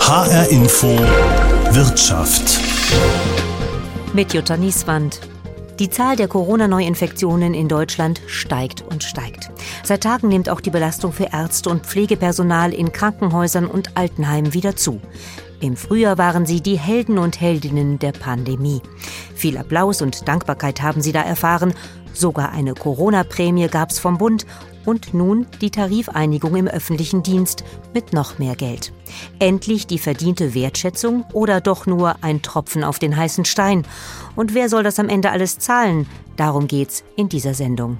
HR Info Wirtschaft. Mit Jutta Nieswand. Die Zahl der Corona-Neuinfektionen in Deutschland steigt und steigt. Seit Tagen nimmt auch die Belastung für Ärzte und Pflegepersonal in Krankenhäusern und Altenheimen wieder zu. Im Frühjahr waren sie die Helden und Heldinnen der Pandemie. Viel Applaus und Dankbarkeit haben sie da erfahren. Sogar eine Corona-Prämie gab es vom Bund und nun die Tarifeinigung im öffentlichen Dienst mit noch mehr Geld. Endlich die verdiente Wertschätzung oder doch nur ein Tropfen auf den heißen Stein? Und wer soll das am Ende alles zahlen? Darum geht's in dieser Sendung.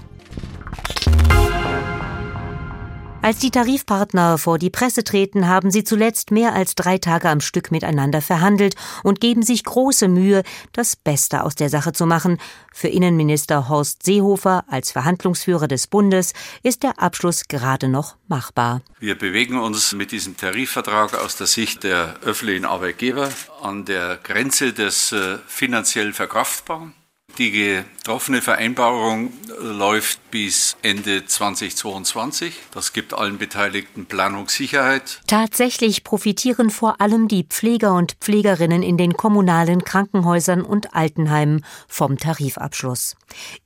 Als die Tarifpartner vor die Presse treten, haben sie zuletzt mehr als drei Tage am Stück miteinander verhandelt und geben sich große Mühe, das Beste aus der Sache zu machen. Für Innenminister Horst Seehofer als Verhandlungsführer des Bundes ist der Abschluss gerade noch machbar. Wir bewegen uns mit diesem Tarifvertrag aus der Sicht der öffentlichen Arbeitgeber an der Grenze des äh, finanziell Verkraftbaren. Die getroffene Vereinbarung läuft bis Ende 2022. Das gibt allen Beteiligten Planungssicherheit. Tatsächlich profitieren vor allem die Pfleger und Pflegerinnen in den kommunalen Krankenhäusern und Altenheimen vom Tarifabschluss.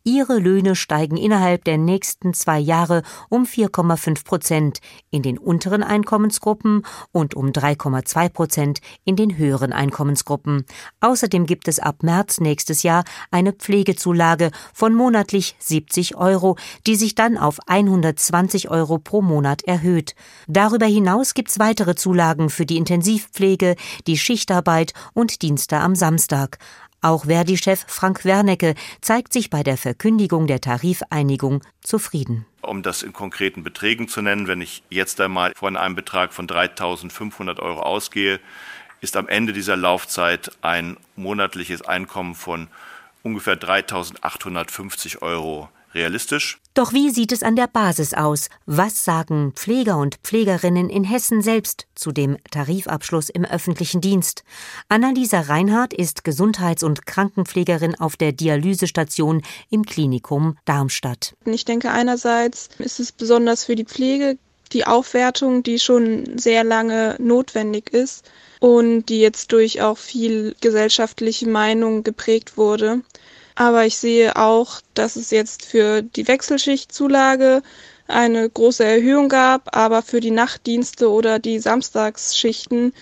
Ihre Löhne steigen innerhalb der nächsten zwei Jahre um 4,5 Prozent in den unteren Einkommensgruppen und um 3,2 Prozent in den höheren Einkommensgruppen. Außerdem gibt es ab März nächstes Jahr eine Pflegezulage von monatlich 70 Euro, die sich dann auf 120 Euro pro Monat erhöht. Darüber hinaus gibt's weitere Zulagen für die Intensivpflege, die Schichtarbeit und Dienste am Samstag. Auch Verdi-Chef Frank Wernecke zeigt sich bei der Verkündigung der Tarifeinigung zufrieden. Um das in konkreten Beträgen zu nennen, wenn ich jetzt einmal von einem Betrag von 3.500 Euro ausgehe, ist am Ende dieser Laufzeit ein monatliches Einkommen von ungefähr 3.850 Euro realistisch. Doch wie sieht es an der Basis aus? Was sagen Pfleger und Pflegerinnen in Hessen selbst zu dem Tarifabschluss im öffentlichen Dienst? Annalisa Reinhardt ist Gesundheits- und Krankenpflegerin auf der Dialysestation im Klinikum Darmstadt. Ich denke, einerseits ist es besonders für die Pflege die Aufwertung, die schon sehr lange notwendig ist und die jetzt durch auch viel gesellschaftliche Meinung geprägt wurde. Aber ich sehe auch, dass es jetzt für die Wechselschichtzulage eine große Erhöhung gab, aber für die Nachtdienste oder die Samstagsschichten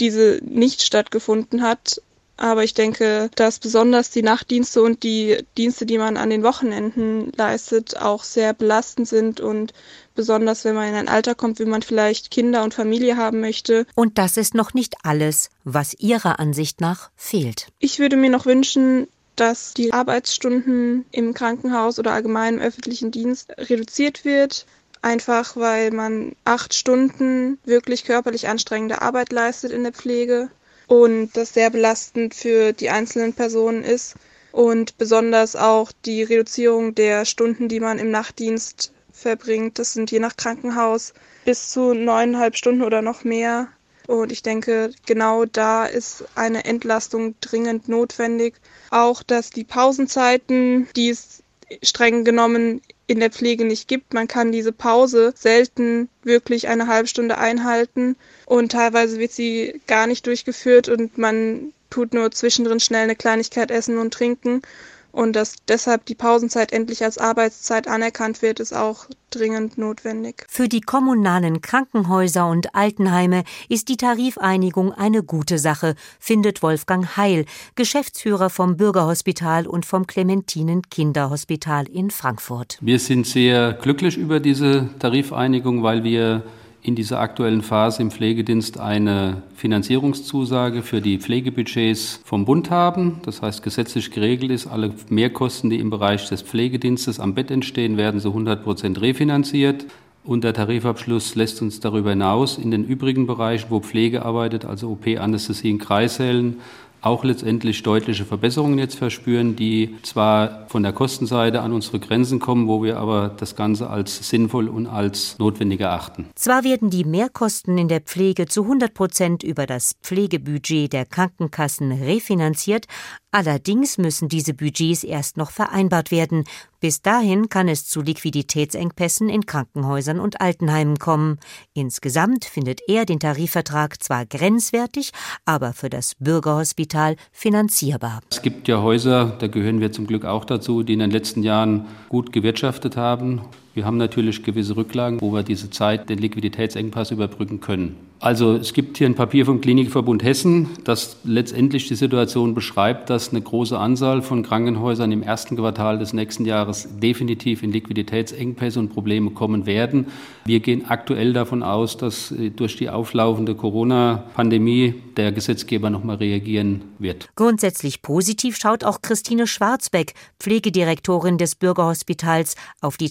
diese nicht stattgefunden hat. Aber ich denke, dass besonders die Nachtdienste und die Dienste, die man an den Wochenenden leistet, auch sehr belastend sind und besonders wenn man in ein Alter kommt, wie man vielleicht Kinder und Familie haben möchte. Und das ist noch nicht alles, was Ihrer Ansicht nach fehlt. Ich würde mir noch wünschen, dass die Arbeitsstunden im Krankenhaus oder allgemein im öffentlichen Dienst reduziert wird. Einfach weil man acht Stunden wirklich körperlich anstrengende Arbeit leistet in der Pflege und das sehr belastend für die einzelnen Personen ist. Und besonders auch die Reduzierung der Stunden, die man im Nachtdienst verbringt. Das sind je nach Krankenhaus bis zu neuneinhalb Stunden oder noch mehr. Und ich denke, genau da ist eine Entlastung dringend notwendig. Auch, dass die Pausenzeiten, die es streng genommen in der Pflege nicht gibt. Man kann diese Pause selten wirklich eine halbe Stunde einhalten und teilweise wird sie gar nicht durchgeführt und man tut nur zwischendrin schnell eine Kleinigkeit essen und trinken und dass deshalb die Pausenzeit endlich als Arbeitszeit anerkannt wird, ist auch dringend notwendig. Für die kommunalen Krankenhäuser und Altenheime ist die Tarifeinigung eine gute Sache, findet Wolfgang Heil, Geschäftsführer vom Bürgerhospital und vom Clementinen Kinderhospital in Frankfurt. Wir sind sehr glücklich über diese Tarifeinigung, weil wir in dieser aktuellen Phase im Pflegedienst eine Finanzierungszusage für die Pflegebudgets vom Bund haben. Das heißt, gesetzlich geregelt ist, alle Mehrkosten, die im Bereich des Pflegedienstes am Bett entstehen, werden zu 100 Prozent refinanziert. Und der Tarifabschluss lässt uns darüber hinaus in den übrigen Bereichen, wo Pflege arbeitet, also OP, Anästhesie in Kreissälen, auch letztendlich deutliche Verbesserungen jetzt verspüren, die zwar von der Kostenseite an unsere Grenzen kommen, wo wir aber das Ganze als sinnvoll und als notwendig erachten. Zwar werden die Mehrkosten in der Pflege zu 100 Prozent über das Pflegebudget der Krankenkassen refinanziert, allerdings müssen diese Budgets erst noch vereinbart werden, Bis dahin kann es zu Liquiditätsengpässen in Krankenhäusern und Altenheimen kommen. Insgesamt findet er den Tarifvertrag zwar grenzwertig, aber für das Bürgerhospital finanzierbar. Es gibt ja Häuser, da gehören wir zum Glück auch dazu, die in den letzten Jahren gut gewirtschaftet haben. Wir haben natürlich gewisse Rücklagen, wo wir diese Zeit, den Liquiditätsengpass überbrücken können. Also es gibt hier ein Papier vom Klinikverbund Hessen, das letztendlich die Situation beschreibt, dass eine große Anzahl von Krankenhäusern im ersten Quartal des nächsten Jahres definitiv in Liquiditätsengpässe und Probleme kommen werden. Wir gehen aktuell davon aus, dass äh, durch die auflaufende Corona-Pandemie der Gesetzgeber noch mal reagieren wird. Grundsätzlich positiv schaut auch Christine Schwarzbeck, Pflegedirektorin des Bürgerhospitals, auf die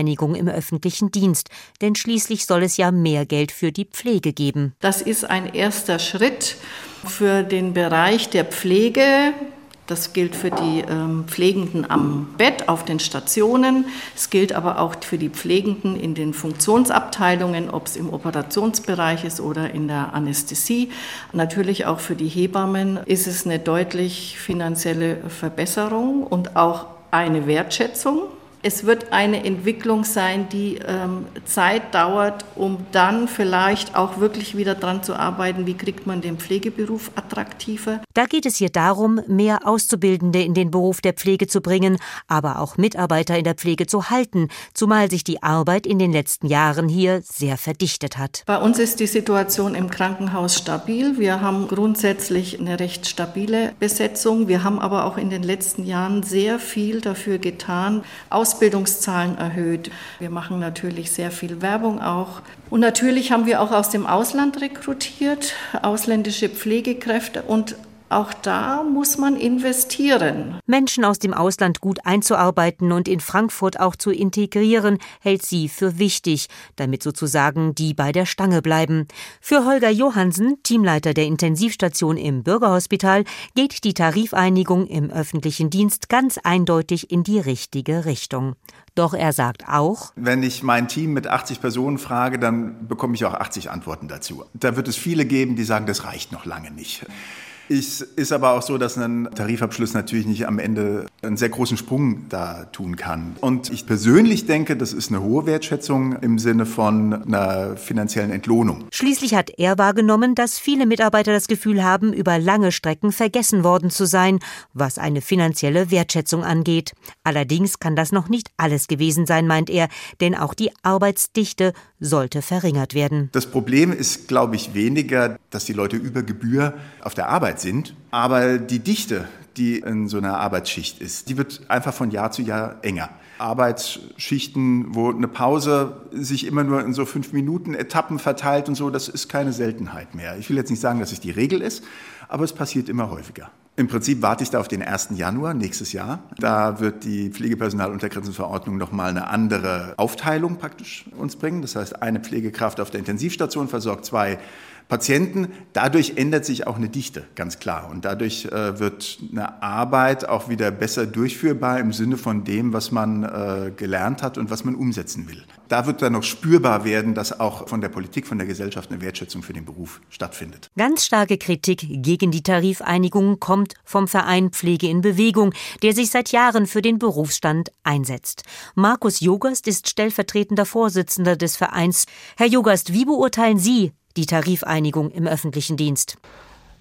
Tarifeinigung im öffentlichen Dienst. Denn schließlich soll es ja mehr Geld für die Pflege geben geben. Das ist ein erster Schritt für den Bereich der Pflege. Das gilt für die ähm, Pflegenden am Bett, auf den Stationen. Es gilt aber auch für die Pflegenden in den Funktionsabteilungen, ob es im Operationsbereich ist oder in der Anästhesie. Natürlich auch für die Hebammen ist es eine deutlich finanzielle Verbesserung und auch eine Wertschätzung es wird eine Entwicklung sein, die ähm, Zeit dauert, um dann vielleicht auch wirklich wieder daran zu arbeiten, wie kriegt man den Pflegeberuf attraktiver. Da geht es hier darum, mehr Auszubildende in den Beruf der Pflege zu bringen, aber auch Mitarbeiter in der Pflege zu halten, zumal sich die Arbeit in den letzten Jahren hier sehr verdichtet hat. Bei uns ist die Situation im Krankenhaus stabil. Wir haben grundsätzlich eine recht stabile Besetzung. Wir haben aber auch in den letzten Jahren sehr viel dafür getan, aus Ausbildungszahlen erhöht. Wir machen natürlich sehr viel Werbung auch. Und natürlich haben wir auch aus dem Ausland rekrutiert, ausländische Pflegekräfte und auch da muss man investieren. Menschen aus dem Ausland gut einzuarbeiten und in Frankfurt auch zu integrieren, hält sie für wichtig, damit sozusagen die bei der Stange bleiben. Für Holger Johansen, Teamleiter der Intensivstation im Bürgerhospital, geht die Tarifeinigung im öffentlichen Dienst ganz eindeutig in die richtige Richtung. Doch er sagt auch, wenn ich mein Team mit 80 Personen frage, dann bekomme ich auch 80 Antworten dazu. Da wird es viele geben, die sagen, das reicht noch lange nicht. Es ist aber auch so, dass ein Tarifabschluss natürlich nicht am Ende einen sehr großen Sprung da tun kann. Und ich persönlich denke, das ist eine hohe Wertschätzung im Sinne von einer finanziellen Entlohnung. Schließlich hat er wahrgenommen, dass viele Mitarbeiter das Gefühl haben, über lange Strecken vergessen worden zu sein, was eine finanzielle Wertschätzung angeht. Allerdings kann das noch nicht alles gewesen sein, meint er, denn auch die Arbeitsdichte sollte verringert werden. Das Problem ist, glaube ich, weniger, dass die Leute über Gebühr auf der Arbeit sind, aber die Dichte, die in so einer Arbeitsschicht ist, die wird einfach von Jahr zu Jahr enger. Arbeitsschichten, wo eine Pause sich immer nur in so fünf Minuten Etappen verteilt und so, das ist keine Seltenheit mehr. Ich will jetzt nicht sagen, dass es die Regel ist, aber es passiert immer häufiger. Im Prinzip warte ich da auf den 1. Januar nächstes Jahr. Da wird die Pflegepersonaluntergrenzenverordnung nochmal eine andere Aufteilung praktisch uns bringen. Das heißt, eine Pflegekraft auf der Intensivstation versorgt zwei Patienten. Dadurch ändert sich auch eine Dichte, ganz klar. Und dadurch äh, wird eine Arbeit auch wieder besser durchführbar im Sinne von dem, was man äh, gelernt hat und was man umsetzen will. Da wird dann noch spürbar werden, dass auch von der Politik, von der Gesellschaft eine Wertschätzung für den Beruf stattfindet. Ganz starke Kritik gegen die Tarifeinigung kommt vom Verein Pflege in Bewegung, der sich seit Jahren für den Berufsstand einsetzt. Markus Jogast ist stellvertretender Vorsitzender des Vereins. Herr Jogast, wie beurteilen Sie die Tarifeinigung im öffentlichen Dienst?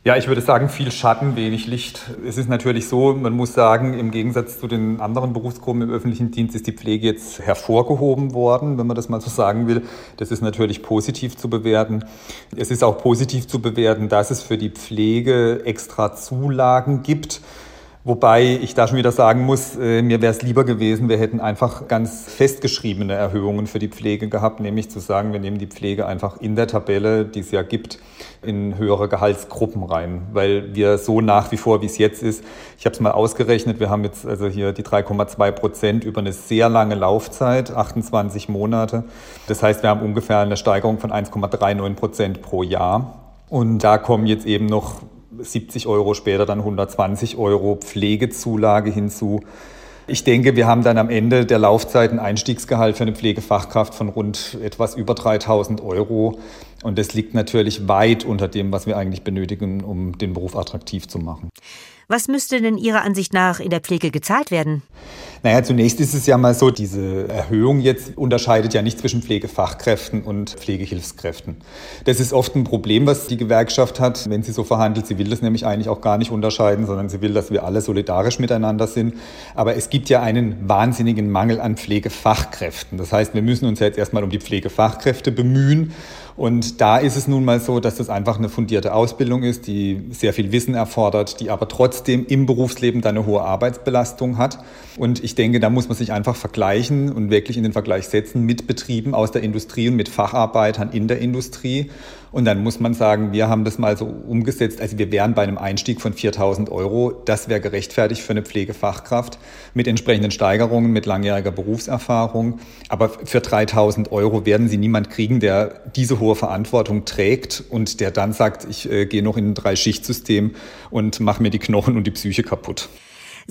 Ja, ich würde sagen, viel Schatten, wenig Licht. Es ist natürlich so, man muss sagen, im Gegensatz zu den anderen Berufsgruppen im öffentlichen Dienst ist die Pflege jetzt hervorgehoben worden, wenn man das mal so sagen will. Das ist natürlich positiv zu bewerten. Es ist auch positiv zu bewerten, dass es für die Pflege extra Zulagen gibt Wobei ich da schon wieder sagen muss, äh, mir wäre es lieber gewesen, wir hätten einfach ganz festgeschriebene Erhöhungen für die Pflege gehabt, nämlich zu sagen, wir nehmen die Pflege einfach in der Tabelle, die es ja gibt, in höhere Gehaltsgruppen rein, weil wir so nach wie vor, wie es jetzt ist, ich habe es mal ausgerechnet, wir haben jetzt also hier die 3,2 Prozent über eine sehr lange Laufzeit, 28 Monate. Das heißt, wir haben ungefähr eine Steigerung von 1,39 Prozent pro Jahr. Und da kommen jetzt eben noch 70 Euro, später dann 120 Euro Pflegezulage hinzu. Ich denke, wir haben dann am Ende der Laufzeit ein Einstiegsgehalt für eine Pflegefachkraft von rund etwas über 3000 Euro. Und das liegt natürlich weit unter dem, was wir eigentlich benötigen, um den Beruf attraktiv zu machen. Was müsste denn Ihrer Ansicht nach in der Pflege gezahlt werden? Naja, zunächst ist es ja mal so, diese Erhöhung jetzt unterscheidet ja nicht zwischen Pflegefachkräften und Pflegehilfskräften. Das ist oft ein Problem, was die Gewerkschaft hat, wenn sie so verhandelt. Sie will das nämlich eigentlich auch gar nicht unterscheiden, sondern sie will, dass wir alle solidarisch miteinander sind. Aber es gibt ja einen wahnsinnigen Mangel an Pflegefachkräften. Das heißt, wir müssen uns ja jetzt erstmal um die Pflegefachkräfte bemühen. Und da ist es nun mal so, dass das einfach eine fundierte Ausbildung ist, die sehr viel Wissen erfordert, die aber trotzdem im Berufsleben dann eine hohe Arbeitsbelastung hat. Und ich denke, da muss man sich einfach vergleichen und wirklich in den Vergleich setzen mit Betrieben aus der Industrie und mit Facharbeitern in der Industrie. Und dann muss man sagen, wir haben das mal so umgesetzt. Also wir wären bei einem Einstieg von 4000 Euro. Das wäre gerechtfertigt für eine Pflegefachkraft mit entsprechenden Steigerungen, mit langjähriger Berufserfahrung. Aber für 3000 Euro werden Sie niemand kriegen, der diese hohe Verantwortung trägt und der dann sagt, ich äh, gehe noch in ein Drei-Schicht-System und mache mir die Knochen und die Psyche kaputt.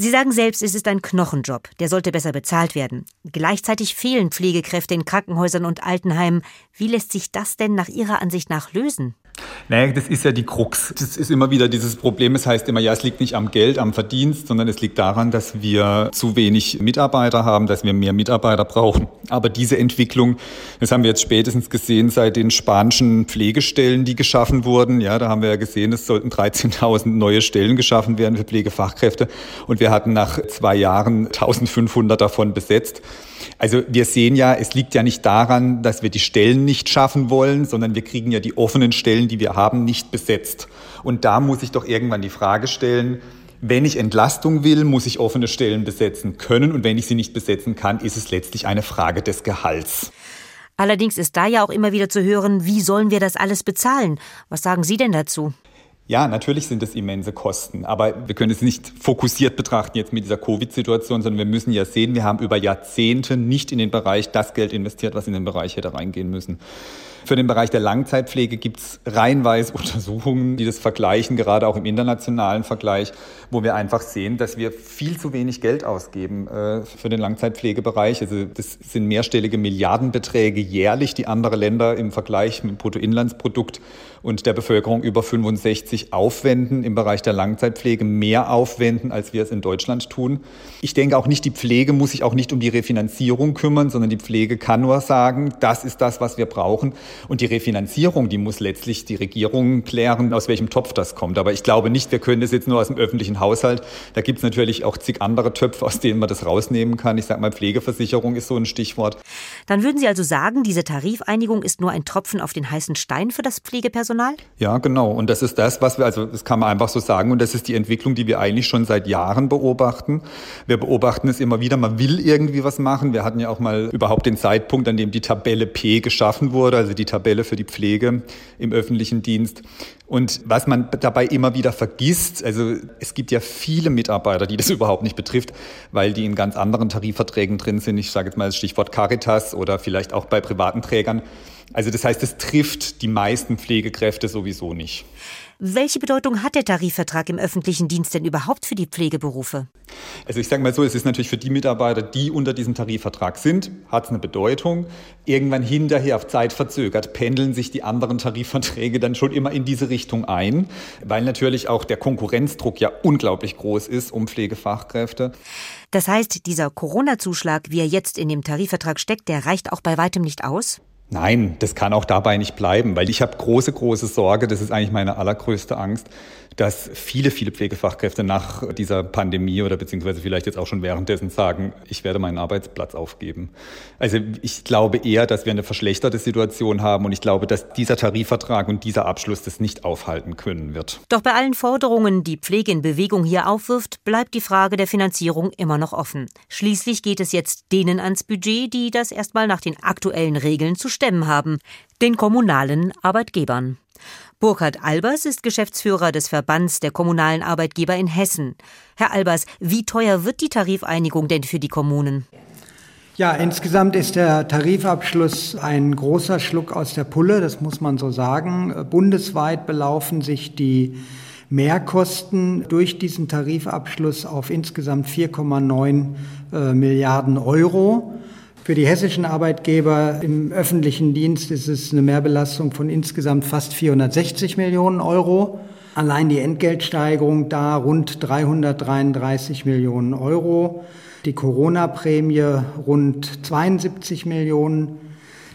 Sie sagen selbst, es ist ein Knochenjob, der sollte besser bezahlt werden. Gleichzeitig fehlen Pflegekräfte in Krankenhäusern und Altenheimen. Wie lässt sich das denn nach Ihrer Ansicht nach lösen? Naja, das ist ja die Krux. Das ist immer wieder dieses Problem. Es heißt immer, ja, es liegt nicht am Geld, am Verdienst, sondern es liegt daran, dass wir zu wenig Mitarbeiter haben, dass wir mehr Mitarbeiter brauchen. Aber diese Entwicklung, das haben wir jetzt spätestens gesehen seit den spanischen Pflegestellen, die geschaffen wurden. Ja, da haben wir ja gesehen, es sollten 13.000 neue Stellen geschaffen werden für Pflegefachkräfte. Und wir hatten nach zwei Jahren 1.500 davon besetzt. Also wir sehen ja, es liegt ja nicht daran, dass wir die Stellen nicht schaffen wollen, sondern wir kriegen ja die offenen Stellen, die wir haben, nicht besetzt. Und da muss ich doch irgendwann die Frage stellen, wenn ich Entlastung will, muss ich offene Stellen besetzen können. Und wenn ich sie nicht besetzen kann, ist es letztlich eine Frage des Gehalts. Allerdings ist da ja auch immer wieder zu hören, wie sollen wir das alles bezahlen? Was sagen Sie denn dazu? Ja, natürlich sind es immense Kosten, aber wir können es nicht fokussiert betrachten jetzt mit dieser Covid-Situation, sondern wir müssen ja sehen, wir haben über Jahrzehnte nicht in den Bereich das Geld investiert, was in den Bereich hätte reingehen müssen. Für den Bereich der Langzeitpflege gibt es reihenweise Untersuchungen, die das vergleichen, gerade auch im internationalen Vergleich, wo wir einfach sehen, dass wir viel zu wenig Geld ausgeben äh, für den Langzeitpflegebereich. Also das sind mehrstellige Milliardenbeträge jährlich, die andere Länder im Vergleich mit dem Bruttoinlandsprodukt und der Bevölkerung über 65 aufwenden, im Bereich der Langzeitpflege mehr aufwenden, als wir es in Deutschland tun. Ich denke auch nicht, die Pflege muss sich auch nicht um die Refinanzierung kümmern, sondern die Pflege kann nur sagen, das ist das, was wir brauchen. Und die Refinanzierung, die muss letztlich die Regierung klären, aus welchem Topf das kommt. Aber ich glaube nicht, wir können das jetzt nur aus dem öffentlichen Haushalt. Da gibt es natürlich auch zig andere Töpfe, aus denen man das rausnehmen kann. Ich sage mal, Pflegeversicherung ist so ein Stichwort. Dann würden Sie also sagen, diese Tarifeinigung ist nur ein Tropfen auf den heißen Stein für das Pflegepersonal? Ja, genau. Und das ist das, was wir, also das kann man einfach so sagen. Und das ist die Entwicklung, die wir eigentlich schon seit Jahren beobachten. Wir beobachten es immer wieder. Man will irgendwie was machen. Wir hatten ja auch mal überhaupt den Zeitpunkt, an dem die Tabelle P geschaffen wurde, also die Tabelle für die Pflege im öffentlichen Dienst. Und was man dabei immer wieder vergisst, also es gibt ja viele Mitarbeiter, die das überhaupt nicht betrifft, weil die in ganz anderen Tarifverträgen drin sind. Ich sage jetzt mal das Stichwort Caritas oder vielleicht auch bei privaten Trägern. Also das heißt, es trifft die meisten Pflegekräfte sowieso nicht. Welche Bedeutung hat der Tarifvertrag im öffentlichen Dienst denn überhaupt für die Pflegeberufe? Also ich sage mal so, es ist natürlich für die Mitarbeiter, die unter diesem Tarifvertrag sind, hat es eine Bedeutung. Irgendwann hinterher auf Zeit verzögert pendeln sich die anderen Tarifverträge dann schon immer in diese Richtung ein, weil natürlich auch der Konkurrenzdruck ja unglaublich groß ist um Pflegefachkräfte. Das heißt, dieser Corona-Zuschlag, wie er jetzt in dem Tarifvertrag steckt, der reicht auch bei weitem nicht aus? Nein, das kann auch dabei nicht bleiben, weil ich habe große, große Sorge, das ist eigentlich meine allergrößte Angst, dass viele, viele Pflegefachkräfte nach dieser Pandemie oder beziehungsweise vielleicht jetzt auch schon währenddessen sagen, ich werde meinen Arbeitsplatz aufgeben. Also ich glaube eher, dass wir eine verschlechterte Situation haben und ich glaube, dass dieser Tarifvertrag und dieser Abschluss das nicht aufhalten können wird. Doch bei allen Forderungen, die Pflege in Bewegung hier aufwirft, bleibt die Frage der Finanzierung immer noch offen. Schließlich geht es jetzt denen ans Budget, die das erstmal nach den aktuellen Regeln zu stemmen haben, den kommunalen Arbeitgebern. Burkhard Albers ist Geschäftsführer des Verbands der kommunalen Arbeitgeber in Hessen. Herr Albers, wie teuer wird die Tarifeinigung denn für die Kommunen? Ja, insgesamt ist der Tarifabschluss ein großer Schluck aus der Pulle, das muss man so sagen. Bundesweit belaufen sich die Mehrkosten durch diesen Tarifabschluss auf insgesamt 4,9 äh, Milliarden Euro. Für die hessischen Arbeitgeber im öffentlichen Dienst ist es eine Mehrbelastung von insgesamt fast 460 Millionen Euro. Allein die Entgeltsteigerung da rund 333 Millionen Euro. Die Corona-Prämie rund 72 Millionen.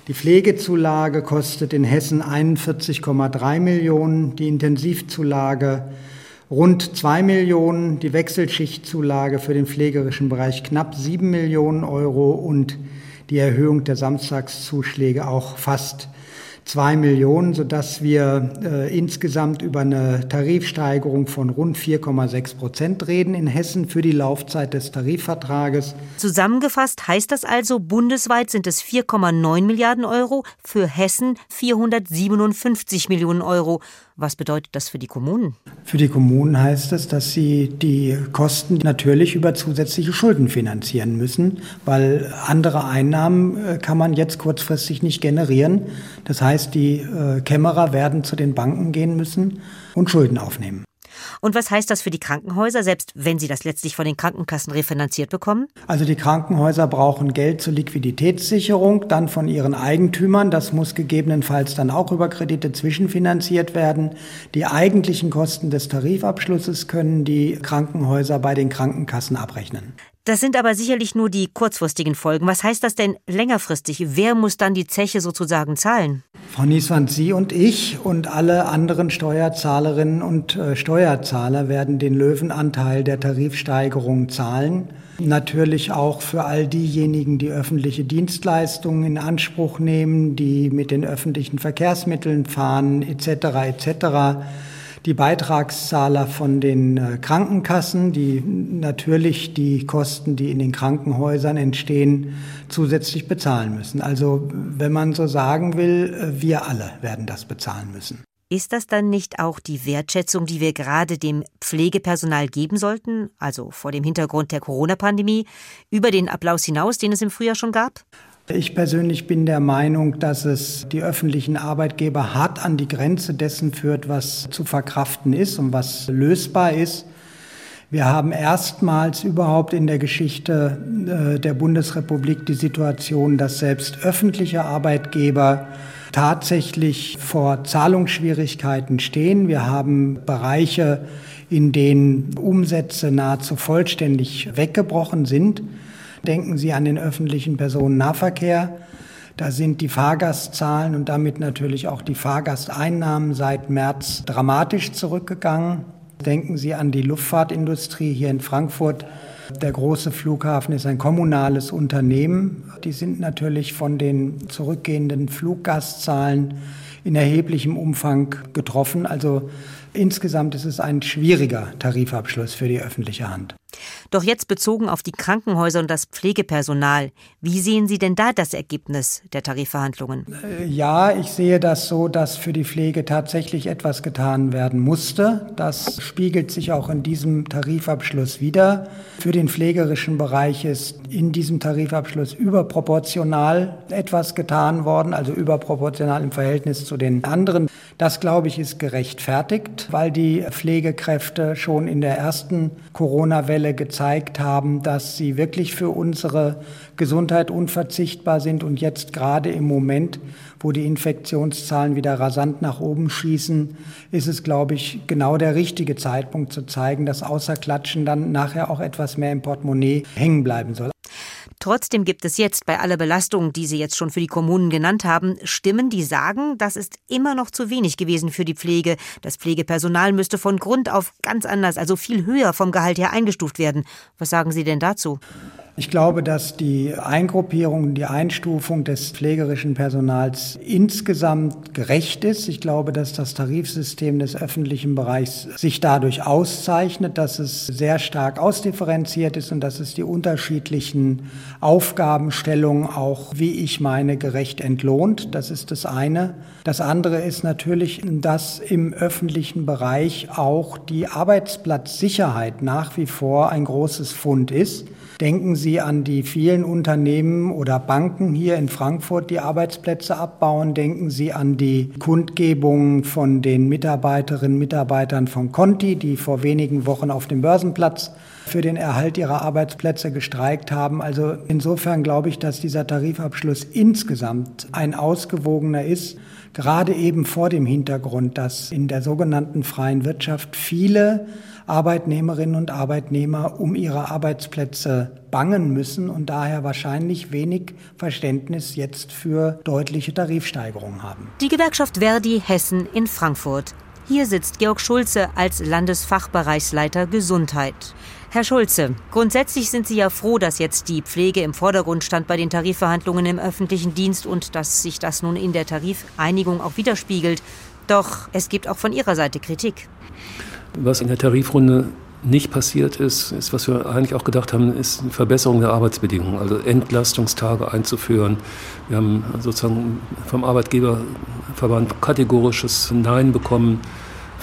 Die Pflegezulage kostet in Hessen 41,3 Millionen, die Intensivzulage rund 2 Millionen, die Wechselschichtzulage für den pflegerischen Bereich knapp 7 Millionen Euro und die Erhöhung der Samstagszuschläge auch fast zwei Millionen, sodass wir äh, insgesamt über eine Tarifsteigerung von rund 4,6 Prozent reden in Hessen für die Laufzeit des Tarifvertrages. Zusammengefasst heißt das also, bundesweit sind es 4,9 Milliarden Euro, für Hessen 457 Millionen Euro. Was bedeutet das für die Kommunen? Für die Kommunen heißt es, dass sie die Kosten natürlich über zusätzliche Schulden finanzieren müssen, weil andere Einnahmen äh, kann man jetzt kurzfristig nicht generieren. Das heißt, die äh, Kämmerer werden zu den Banken gehen müssen und Schulden aufnehmen. Und was heißt das für die Krankenhäuser, selbst wenn sie das letztlich von den Krankenkassen refinanziert bekommen? Also die Krankenhäuser brauchen Geld zur Liquiditätssicherung, dann von ihren Eigentümern. Das muss gegebenenfalls dann auch über Kredite zwischenfinanziert werden. Die eigentlichen Kosten des Tarifabschlusses können die Krankenhäuser bei den Krankenkassen abrechnen. Das sind aber sicherlich nur die kurzfristigen Folgen. Was heißt das denn längerfristig? Wer muss dann die Zeche sozusagen zahlen? Frau Nieswand, Sie und ich und alle anderen Steuerzahlerinnen und äh, Steuerzahler werden den Löwenanteil der Tarifsteigerung zahlen. Natürlich auch für all diejenigen, die öffentliche Dienstleistungen in Anspruch nehmen, die mit den öffentlichen Verkehrsmitteln fahren, etc. etc die Beitragszahler von den äh, Krankenkassen, die natürlich die Kosten, die in den Krankenhäusern entstehen, zusätzlich bezahlen müssen. Also wenn man so sagen will, äh, wir alle werden das bezahlen müssen. Ist das dann nicht auch die Wertschätzung, die wir gerade dem Pflegepersonal geben sollten, also vor dem Hintergrund der Corona-Pandemie, über den Applaus hinaus, den es im Frühjahr schon gab? Ich persönlich bin der Meinung, dass es die öffentlichen Arbeitgeber hart an die Grenze dessen führt, was zu verkraften ist und was lösbar ist. Wir haben erstmals überhaupt in der Geschichte äh, der Bundesrepublik die Situation, dass selbst öffentliche Arbeitgeber tatsächlich vor Zahlungsschwierigkeiten stehen. Wir haben Bereiche, in denen Umsätze nahezu vollständig weggebrochen sind. Denken Sie an den öffentlichen Personennahverkehr. Da sind die Fahrgastzahlen und damit natürlich auch die Fahrgasteinnahmen seit März dramatisch zurückgegangen. Denken Sie an die Luftfahrtindustrie hier in Frankfurt. Der große Flughafen ist ein kommunales Unternehmen. Die sind natürlich von den zurückgehenden Fluggastzahlen in erheblichem Umfang getroffen. Also insgesamt ist es ein schwieriger Tarifabschluss für die öffentliche Hand. Doch jetzt bezogen auf die Krankenhäuser und das Pflegepersonal, wie sehen Sie denn da das Ergebnis der Tarifverhandlungen? Äh, ja, ich sehe das so, dass für die Pflege tatsächlich etwas getan werden musste. Das spiegelt sich auch in diesem Tarifabschluss wieder. Für den pflegerischen Bereich ist in diesem Tarifabschluss überproportional etwas getan worden, also überproportional im Verhältnis zu den anderen. Das, glaube ich, ist gerechtfertigt, weil die Pflegekräfte schon in der ersten Corona-Welle gezeigt haben, dass sie wirklich für unsere Gesundheit unverzichtbar sind und jetzt gerade im Moment, wo die Infektionszahlen wieder rasant nach oben schießen, ist es, glaube ich, genau der richtige Zeitpunkt zu zeigen, dass außer Klatschen dann nachher auch etwas mehr im Portemonnaie hängen bleiben soll. Trotzdem gibt es jetzt bei aller Belastung, die Sie jetzt schon für die Kommunen genannt haben, Stimmen, die sagen, das ist immer noch zu wenig gewesen für die Pflege. Das Pflegepersonal müsste von Grund auf ganz anders, also viel höher vom Gehalt her eingestuft werden. Was sagen Sie denn dazu? Ich glaube, dass die Eingruppierung, die Einstufung des pflegerischen Personals insgesamt gerecht ist. Ich glaube, dass das Tarifsystem des öffentlichen Bereichs sich dadurch auszeichnet, dass es sehr stark ausdifferenziert ist und dass es die unterschiedlichen Aufgabenstellungen auch, wie ich meine, gerecht entlohnt. Das ist das eine. Das andere ist natürlich, dass im öffentlichen Bereich auch die Arbeitsplatzsicherheit nach wie vor ein großes Fund ist. Denken Sie an die vielen Unternehmen oder Banken hier in Frankfurt, die Arbeitsplätze abbauen. Denken Sie an die Kundgebungen von den Mitarbeiterinnen und Mitarbeitern von Conti, die vor wenigen Wochen auf dem Börsenplatz für den Erhalt ihrer Arbeitsplätze gestreikt haben. Also insofern glaube ich, dass dieser Tarifabschluss insgesamt ein ausgewogener ist, gerade eben vor dem Hintergrund, dass in der sogenannten freien Wirtschaft viele Arbeitnehmerinnen und Arbeitnehmer um ihre Arbeitsplätze bangen müssen und daher wahrscheinlich wenig Verständnis jetzt für deutliche Tarifsteigerungen haben. Die Gewerkschaft Verdi Hessen in Frankfurt. Hier sitzt Georg Schulze als Landesfachbereichsleiter Gesundheit. Herr Schulze, grundsätzlich sind Sie ja froh, dass jetzt die Pflege im Vordergrund stand bei den Tarifverhandlungen im öffentlichen Dienst und dass sich das nun in der Tarifeinigung auch widerspiegelt. Doch es gibt auch von Ihrer Seite Kritik. Was in der Tarifrunde nicht passiert ist, ist, was wir eigentlich auch gedacht haben, ist eine Verbesserung der Arbeitsbedingungen, also Entlastungstage einzuführen. Wir haben sozusagen vom Arbeitgeberverband kategorisches Nein bekommen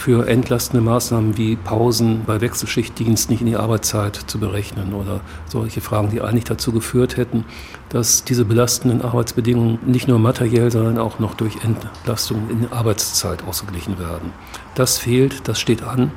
für entlastende Maßnahmen wie Pausen bei Wechselschichtdienst nicht in die Arbeitszeit zu berechnen oder solche Fragen, die eigentlich dazu geführt hätten, dass diese belastenden Arbeitsbedingungen nicht nur materiell, sondern auch noch durch Entlastung in der Arbeitszeit ausgeglichen werden. Das fehlt, das steht an.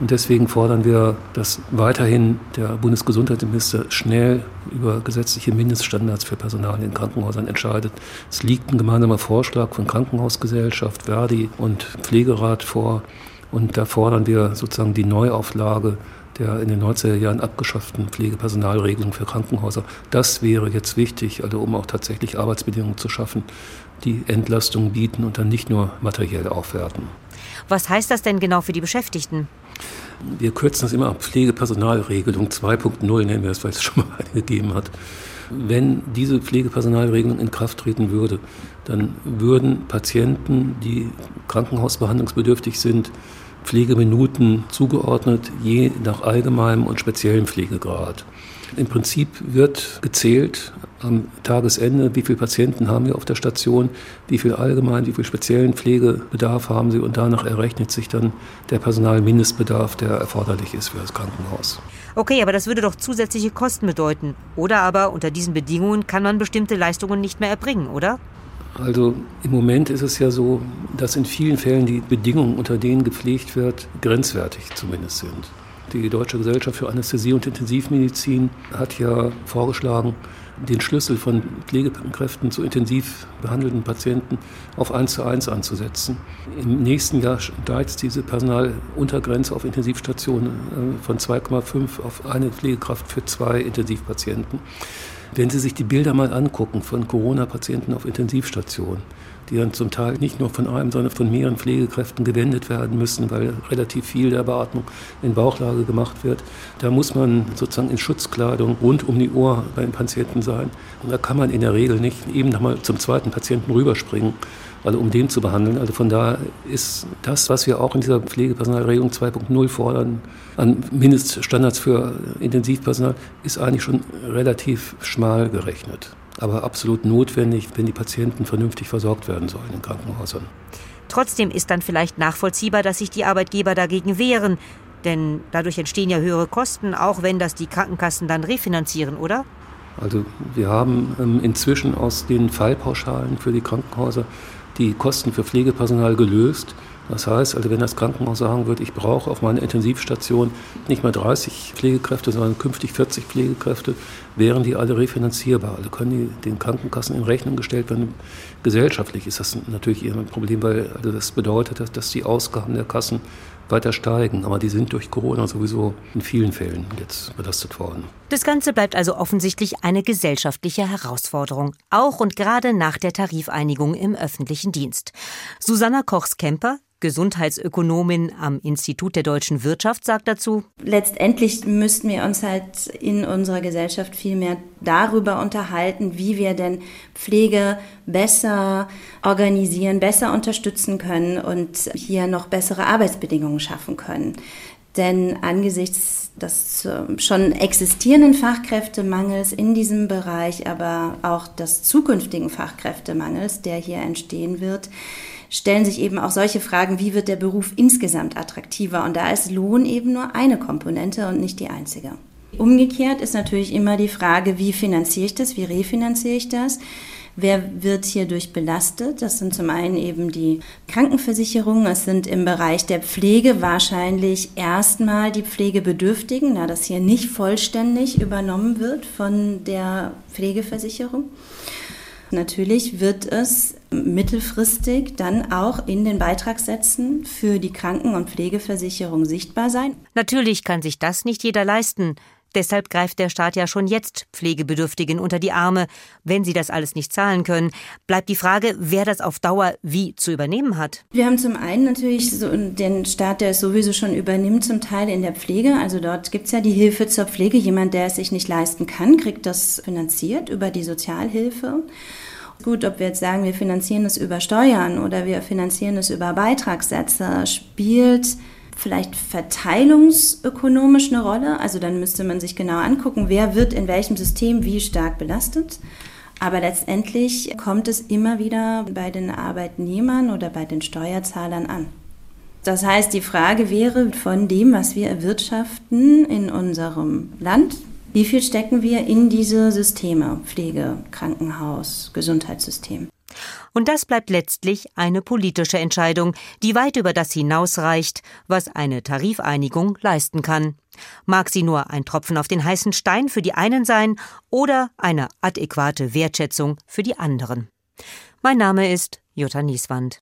Und deswegen fordern wir, dass weiterhin der Bundesgesundheitsminister schnell über gesetzliche Mindeststandards für Personal in Krankenhäusern entscheidet. Es liegt ein gemeinsamer Vorschlag von Krankenhausgesellschaft, Verdi und Pflegerat vor. Und da fordern wir sozusagen die Neuauflage der in den 90er Jahren abgeschafften Pflegepersonalregelung für Krankenhäuser. Das wäre jetzt wichtig, also um auch tatsächlich Arbeitsbedingungen zu schaffen, die Entlastung bieten und dann nicht nur materiell aufwerten. Was heißt das denn genau für die Beschäftigten? Wir kürzen das immer ab. Pflegepersonalregelung 2.0 nennen wir es, weil es schon mal eine gegeben hat. Wenn diese Pflegepersonalregelung in Kraft treten würde, dann würden Patienten, die krankenhausbehandlungsbedürftig sind, Pflegeminuten zugeordnet, je nach allgemeinem und speziellem Pflegegrad. Im Prinzip wird gezählt am Tagesende, wie viele Patienten haben wir auf der Station, wie viel allgemein, wie viel speziellen Pflegebedarf haben sie und danach errechnet sich dann der Personalmindestbedarf, der erforderlich ist für das Krankenhaus. Okay, aber das würde doch zusätzliche Kosten bedeuten. Oder aber unter diesen Bedingungen kann man bestimmte Leistungen nicht mehr erbringen, oder? Also im Moment ist es ja so, dass in vielen Fällen die Bedingungen, unter denen gepflegt wird, grenzwertig zumindest sind. Die Deutsche Gesellschaft für Anästhesie und Intensivmedizin hat ja vorgeschlagen, den Schlüssel von Pflegekräften zu intensiv behandelten Patienten auf 1 zu 1 anzusetzen. Im nächsten Jahr steigt diese Personaluntergrenze auf Intensivstationen äh, von 2,5 auf eine Pflegekraft für zwei Intensivpatienten. Wenn Sie sich die Bilder mal angucken von Corona-Patienten auf Intensivstationen, die dann zum Teil nicht nur von einem, sondern von mehreren Pflegekräften gewendet werden müssen, weil relativ viel der Beatmung in Bauchlage gemacht wird. Da muss man sozusagen in Schutzkleidung rund um die Uhr beim Patienten sein. Und da kann man in der Regel nicht eben nochmal zum zweiten Patienten rüberspringen, also um den zu behandeln. Also von daher ist das, was wir auch in dieser Pflegepersonalregelung 2.0 fordern, an Mindeststandards für Intensivpersonal, ist eigentlich schon relativ schmal gerechnet aber absolut notwendig, wenn die Patienten vernünftig versorgt werden sollen in Krankenhäusern. Trotzdem ist dann vielleicht nachvollziehbar, dass sich die Arbeitgeber dagegen wehren. Denn dadurch entstehen ja höhere Kosten, auch wenn das die Krankenkassen dann refinanzieren, oder? Also wir haben ähm, inzwischen aus den Fallpauschalen für die Krankenhäuser die Kosten für Pflegepersonal gelöst. Das heißt, also wenn das Krankenhaus sagen wird, ich brauche auf meiner Intensivstation nicht mehr 30 Pflegekräfte, sondern künftig 40 Pflegekräfte, wären die alle refinanzierbar. Also können die den Krankenkassen in Rechnung gestellt werden. Gesellschaftlich ist das natürlich eher ein Problem, weil also das bedeutet, dass, dass die Ausgaben der Kassen weiter steigen. Aber die sind durch Corona sowieso in vielen Fällen jetzt belastet worden. Das Ganze bleibt also offensichtlich eine gesellschaftliche Herausforderung, auch und gerade nach der Tarifeinigung im öffentlichen Dienst. Susanna Kochs-Kemper, Gesundheitsökonomin am Institut der deutschen Wirtschaft, sagt dazu, Letztendlich müssten wir uns halt in unserer Gesellschaft viel mehr darüber unterhalten, wie wir denn Pflege besser organisieren, besser unterstützen können und hier noch bessere Arbeitsbedingungen schaffen können. Denn angesichts des schon existierenden Fachkräftemangels in diesem Bereich, aber auch des zukünftigen Fachkräftemangels, der hier entstehen wird, stellen sich eben auch solche Fragen, wie wird der Beruf insgesamt attraktiver? Und da ist Lohn eben nur eine Komponente und nicht die einzige. Umgekehrt ist natürlich immer die Frage, wie finanziere ich das, wie refinanziere ich das? Wer wird hierdurch belastet? Das sind zum einen eben die Krankenversicherungen. Es sind im Bereich der Pflege wahrscheinlich erstmal die Pflegebedürftigen, da das hier nicht vollständig übernommen wird von der Pflegeversicherung. Natürlich wird es mittelfristig dann auch in den Beitragssätzen für die Kranken- und Pflegeversicherung sichtbar sein. Natürlich kann sich das nicht jeder leisten. Deshalb greift der Staat ja schon jetzt Pflegebedürftigen unter die Arme. Wenn sie das alles nicht zahlen können, bleibt die Frage, wer das auf Dauer wie zu übernehmen hat. Wir haben zum einen natürlich so den Staat, der es sowieso schon übernimmt, zum Teil in der Pflege. Also dort gibt es ja die Hilfe zur Pflege. Jemand, der es sich nicht leisten kann, kriegt das finanziert über die Sozialhilfe. Gut, ob wir jetzt sagen, wir finanzieren es über Steuern oder wir finanzieren es über Beitragssätze, spielt vielleicht verteilungsökonomisch eine Rolle. Also dann müsste man sich genau angucken, wer wird in welchem System wie stark belastet. Aber letztendlich kommt es immer wieder bei den Arbeitnehmern oder bei den Steuerzahlern an. Das heißt, die Frage wäre von dem, was wir erwirtschaften in unserem Land, wie viel stecken wir in diese Systeme, Pflege, Krankenhaus, Gesundheitssystem? Und das bleibt letztlich eine politische Entscheidung, die weit über das hinausreicht, was eine Tarifeinigung leisten kann. Mag sie nur ein Tropfen auf den heißen Stein für die einen sein oder eine adäquate Wertschätzung für die anderen. Mein Name ist Jutta Nieswand.